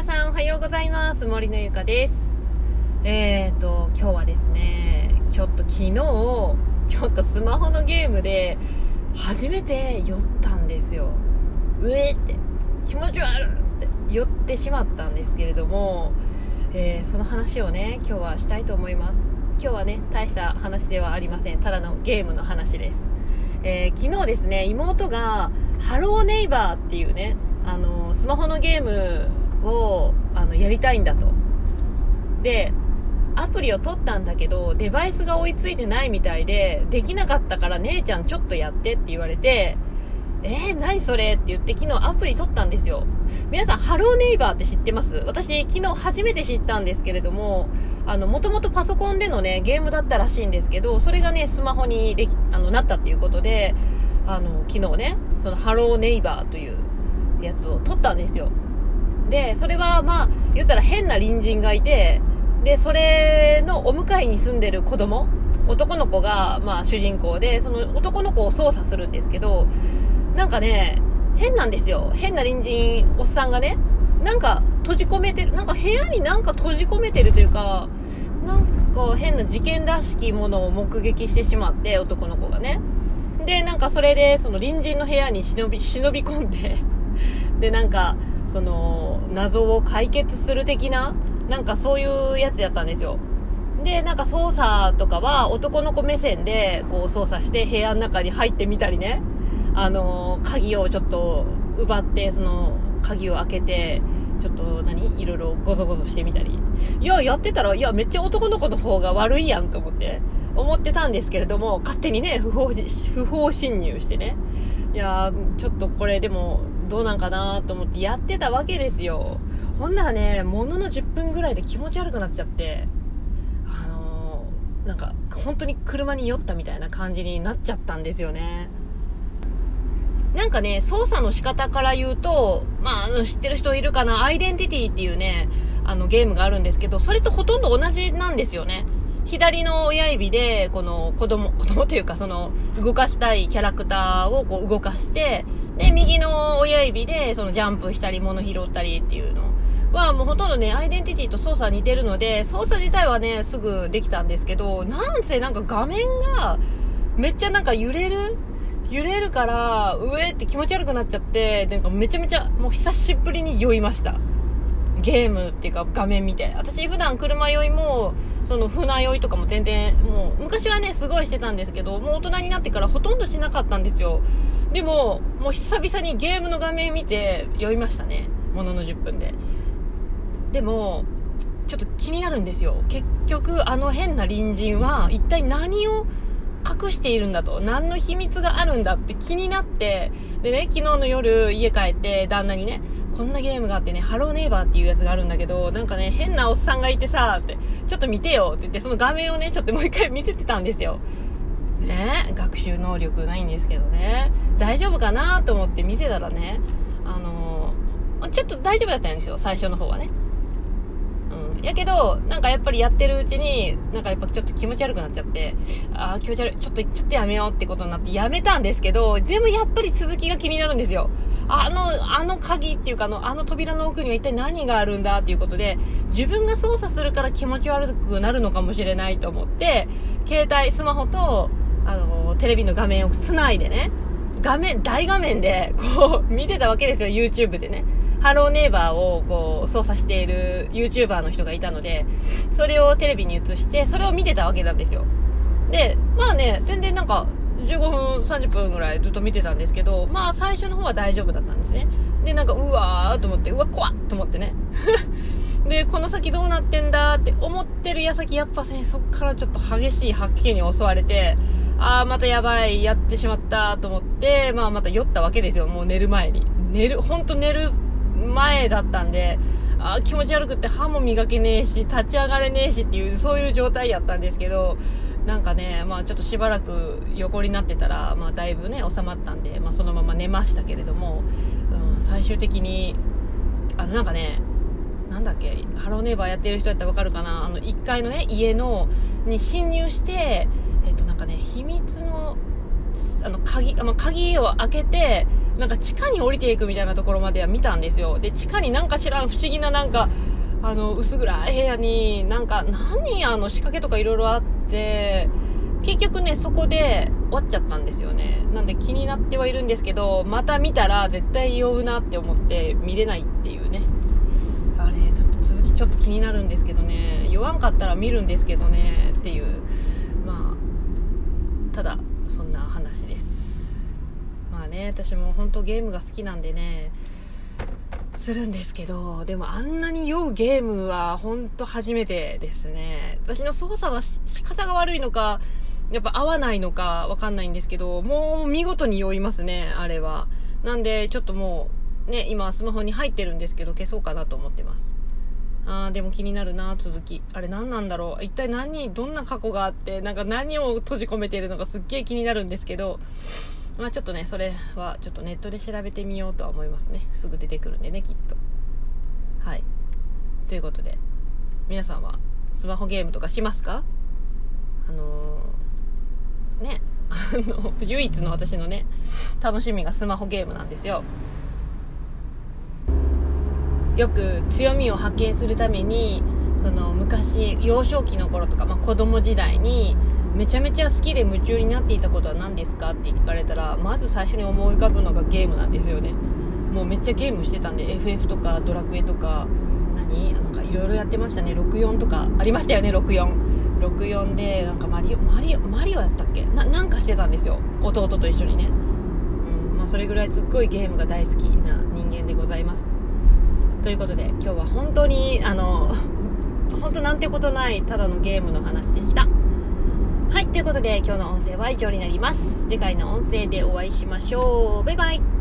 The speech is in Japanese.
皆さんおはようございます。森のゆかです。えーと今日はですねちょっと昨日ちょっとスマホのゲームで初めて酔ったんですよ。うえって。気持ち悪いって。酔ってしまったんですけれども、えー、その話をね今日はしたいと思います。今日はね大した話ではありません。ただのゲームの話です。えー、昨日ですね妹がハローネイバーっていうねあのスマホのゲームをあのやりたいんだと。でアプリを取ったんだけどデバイスが追いついてないみたいでできなかったから姉ちゃんちょっとやってって言われてえー、何それって言って昨日アプリ取ったんですよ。皆さんハローネイバーって知ってます？私昨日初めて知ったんですけれどもあのもともとパソコンでのねゲームだったらしいんですけどそれがねスマホにできあのなったっていうことであの昨日ねそのハローネイバーというやつを取ったんですよ。で、それはまあ、言ったら変な隣人がいて、で、それのお迎えに住んでる子供、男の子が、まあ主人公で、その男の子を操作するんですけど、なんかね、変なんですよ。変な隣人、おっさんがね、なんか閉じ込めてる、なんか部屋になんか閉じ込めてるというか、なんか変な事件らしきものを目撃してしまって、男の子がね。で、なんかそれで、その隣人の部屋に忍び、忍び込んで、で、なんか、その謎を解決する的ななんかそういうやつやったんですよ。でなんか操作とかは男の子目線でこう操作して部屋の中に入ってみたりね。あの鍵をちょっと奪ってその鍵を開けてちょっと何？いろいろゴソゴソしてみたり。いややってたらいやめっちゃ男の子の方が悪いやんと思って思ってたんですけれども勝手にね不法不法侵入してね。いやちょっとこれでもどうなんかなと思ってやってたわけですよ。ほんならねものの10分ぐらいで気持ち悪くなっちゃってあのー、なんか本当に車に酔ったみたいな感じになっちゃったんですよね。なんかね操作の仕方から言うとまあ知ってる人いるかな？アイデンティティっていうねあのゲームがあるんですけどそれとほとんど同じなんですよね。左の親指でこの子供子供というかその動かしたいキャラクターをこう動かしてで、右の親指で、そのジャンプしたり、物拾ったりっていうのは、もうほとんどね、アイデンティティと操作似てるので、操作自体はね、すぐできたんですけど、なんせなんか画面が、めっちゃなんか揺れる？揺れるから、上って気持ち悪くなっちゃって、なんかめちゃめちゃ、もう久しぶりに酔いました。ゲームっていうか画面見て。私普段車酔いも、その船酔いとかも全然、もう昔はね、すごいしてたんですけど、もう大人になってからほとんどしなかったんですよ。でも、もう久々にゲームの画面見て酔いましたね。ものの10分で。でも、ちょっと気になるんですよ。結局、あの変な隣人は一体何を隠しているんだと。何の秘密があるんだって気になって、でね、昨日の夜家帰って旦那にね、こんなゲームがあってね、ハローネイバーっていうやつがあるんだけど、なんかね、変なおっさんがいてさ、って、ちょっと見てよって言って、その画面をね、ちょっともう一回見せてたんですよ。ね学習能力ないんですけどね。大丈夫かなと思って見せたらねあのー、ちょっと大丈夫だったんですよ最初の方はね。うん。やけどなんかやっぱりやってるうちになんかやっぱちょっと気持ち悪くなっちゃってああ気持ち悪い。ちょっとちょっとやめようってことになってやめたんですけどでもやっぱり続きが気になるんですよ。あの、あの鍵っていうかあの、あの扉の奥には一体何があるんだっていうことで、自分が操作するから気持ち悪くなるのかもしれないと思って、携帯、スマホと、あの、テレビの画面をつないでね、画面、大画面で、こう、見てたわけですよ、YouTube でね。ハローネイバーをこう操作している YouTuber の人がいたので、それをテレビに映して、それを見てたわけなんですよ。で、まあね、全然なんか、15分、30分ぐらいずっと見てたんですけど、まあ最初の方は大丈夫だったんですね。で、なんか、うわーと思って、うわ、怖っと思ってね。で、この先どうなってんだって思ってる矢先、やっぱね、そっからちょっと激しい吐き気に襲われて、ああ、またやばい、やってしまったと思って、まあまた酔ったわけですよ、もう寝る前に。寝る、ほんと寝る前だったんで、あ、気持ち悪くって歯も磨けねえし、立ち上がれねえしっていう、そういう状態やったんですけど、なんかね、まあちょっとしばらく横になってたら、まあだいぶね、収まったんで、まあそのまま寝ましたけれども、うん、最終的に、あのなんかね、なんだっけ、ハローネイバーやってる人やったらわかるかな、あの1階のね、家の、に侵入して、えっとなんかね秘密のあの鍵、まあ、鍵を開けてなんか地下に降りていくみたいなところまでは見たんですよ。で地下になんか知らん不思議ななんかあの薄暗い部屋になんか何あの仕掛けとかいろいろあって結局ねそこで終わっちゃったんですよね。なんで気になってはいるんですけどまた見たら絶対酔うなって思って見れないっていうね。あれちょっと続きちょっと気になるんですけどね。酔わんかったら見るんですけどね。っていう。まあただそんな話です。まあね私も本当ゲームが好きなんでね。するんですけど、でもあんなに酔うゲームは本当初めてですね。私の操作は仕方が悪いのか、やっぱ合わないのかわかんないんですけど、もう見事に酔いますね、あれは。なんで、ちょっともう、ね、今スマホに入ってるんですけど、消そうかなと思ってます。あー、でも気になるな、続き。あれ何なんだろう。一体何、どんな過去があって、なんか何を閉じ込めてるのかすっげえ気になるんですけど、まあちょっとね、それはちょっとネットで調べてみようとは思いますね。すぐ出てくるんでね、きっと。はい。ということで、皆さんはスマホゲームとかしますか？あのー、ね、あの、唯一の私のね、楽しみがスマホゲームなんですよ。よく強みを発見するために、その昔、幼少期の頃とか、まあ、子供時代に、めちゃめちゃ好きで夢中になっていたことは何ですか？って聞かれたらまず最初に思い浮かぶのがゲームなんですよね。もうめっちゃゲームしてたんで FF とかドラクエとか何？なんかいろいろやってましたね。64とかありましたよね6464でなんかマリオマリオマリオやったっけ？ななんかしてたんですよ。弟と一緒にね。うんまあそれぐらいすっごいゲームが大好きな人間でございます。ということで今日は本当にあの本当なんてことないただのゲームの話でした。はい、ということで今日の音声は以上になります。次回の音声でお会いしましょう。バイバイ。